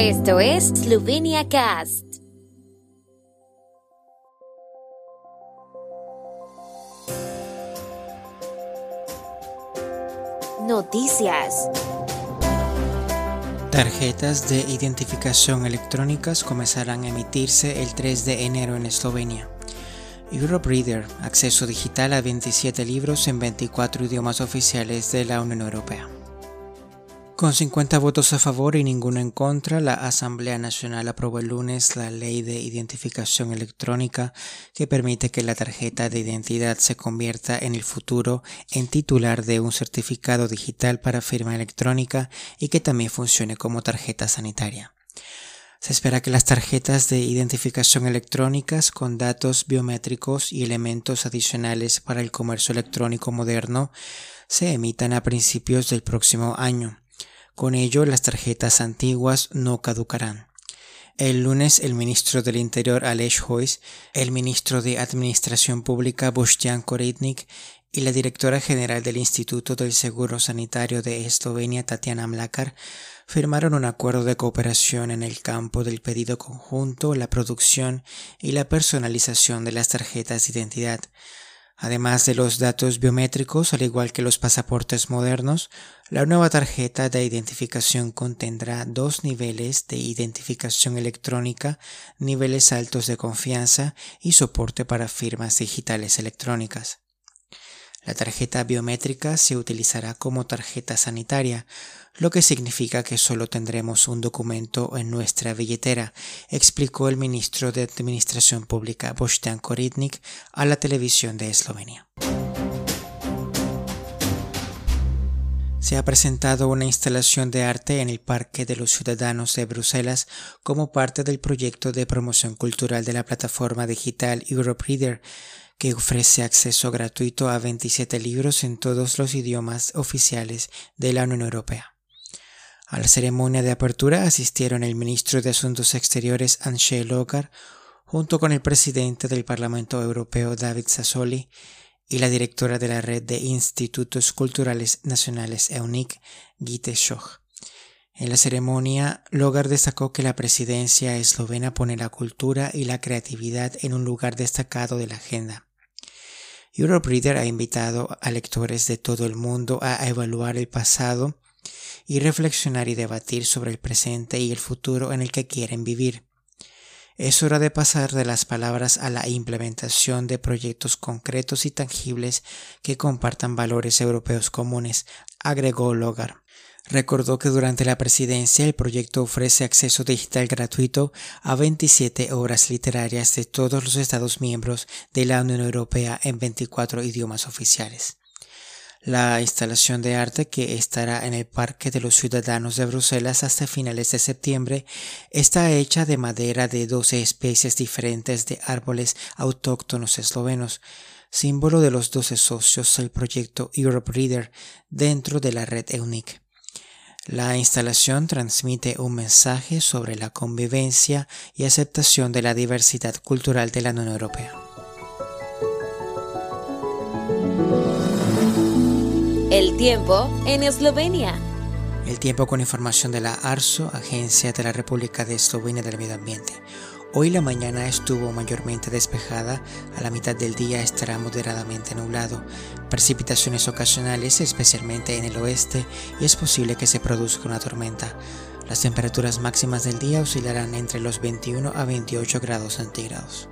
Esto es Slovenia Cast. Noticias. Tarjetas de identificación electrónicas comenzarán a emitirse el 3 de enero en Eslovenia. Europe Reader, acceso digital a 27 libros en 24 idiomas oficiales de la Unión Europea. Con 50 votos a favor y ninguno en contra, la Asamblea Nacional aprobó el lunes la Ley de Identificación Electrónica que permite que la tarjeta de identidad se convierta en el futuro en titular de un certificado digital para firma electrónica y que también funcione como tarjeta sanitaria. Se espera que las tarjetas de identificación electrónicas con datos biométricos y elementos adicionales para el comercio electrónico moderno se emitan a principios del próximo año. Con ello, las tarjetas antiguas no caducarán. El lunes, el ministro del Interior Aleš Hojs, el ministro de Administración Pública Boštjan Koritnik y la directora general del Instituto del Seguro Sanitario de Eslovenia, Tatiana Mlakar, firmaron un acuerdo de cooperación en el campo del pedido conjunto, la producción y la personalización de las tarjetas de identidad. Además de los datos biométricos, al igual que los pasaportes modernos, la nueva tarjeta de identificación contendrá dos niveles de identificación electrónica, niveles altos de confianza y soporte para firmas digitales electrónicas. La tarjeta biométrica se utilizará como tarjeta sanitaria, lo que significa que solo tendremos un documento en nuestra billetera, explicó el ministro de Administración Pública Boštjan Koritnik a la televisión de Eslovenia. Se ha presentado una instalación de arte en el Parque de los Ciudadanos de Bruselas como parte del proyecto de promoción cultural de la plataforma digital Europe Reader, que ofrece acceso gratuito a 27 libros en todos los idiomas oficiales de la Unión Europea. A la ceremonia de apertura asistieron el ministro de Asuntos Exteriores Anshe Logar, junto con el presidente del Parlamento Europeo David Sassoli y la directora de la red de Institutos Culturales Nacionales EUNIC, Gite Schoch. En la ceremonia, Logar destacó que la presidencia eslovena pone la cultura y la creatividad en un lugar destacado de la agenda. Reader ha invitado a lectores de todo el mundo a evaluar el pasado y reflexionar y debatir sobre el presente y el futuro en el que quieren vivir. Es hora de pasar de las palabras a la implementación de proyectos concretos y tangibles que compartan valores europeos comunes, agregó Logar. Recordó que durante la presidencia el proyecto ofrece acceso digital gratuito a 27 obras literarias de todos los Estados miembros de la Unión Europea en 24 idiomas oficiales. La instalación de arte que estará en el Parque de los Ciudadanos de Bruselas hasta finales de septiembre está hecha de madera de 12 especies diferentes de árboles autóctonos eslovenos, símbolo de los 12 socios del proyecto Europe Reader dentro de la red EUNIC. La instalación transmite un mensaje sobre la convivencia y aceptación de la diversidad cultural de la Unión Europea. El tiempo en Eslovenia. El tiempo con información de la ARSO, Agencia de la República de Eslovenia del Medio Ambiente. Hoy la mañana estuvo mayormente despejada, a la mitad del día estará moderadamente nublado, precipitaciones ocasionales especialmente en el oeste y es posible que se produzca una tormenta. Las temperaturas máximas del día oscilarán entre los 21 a 28 grados centígrados.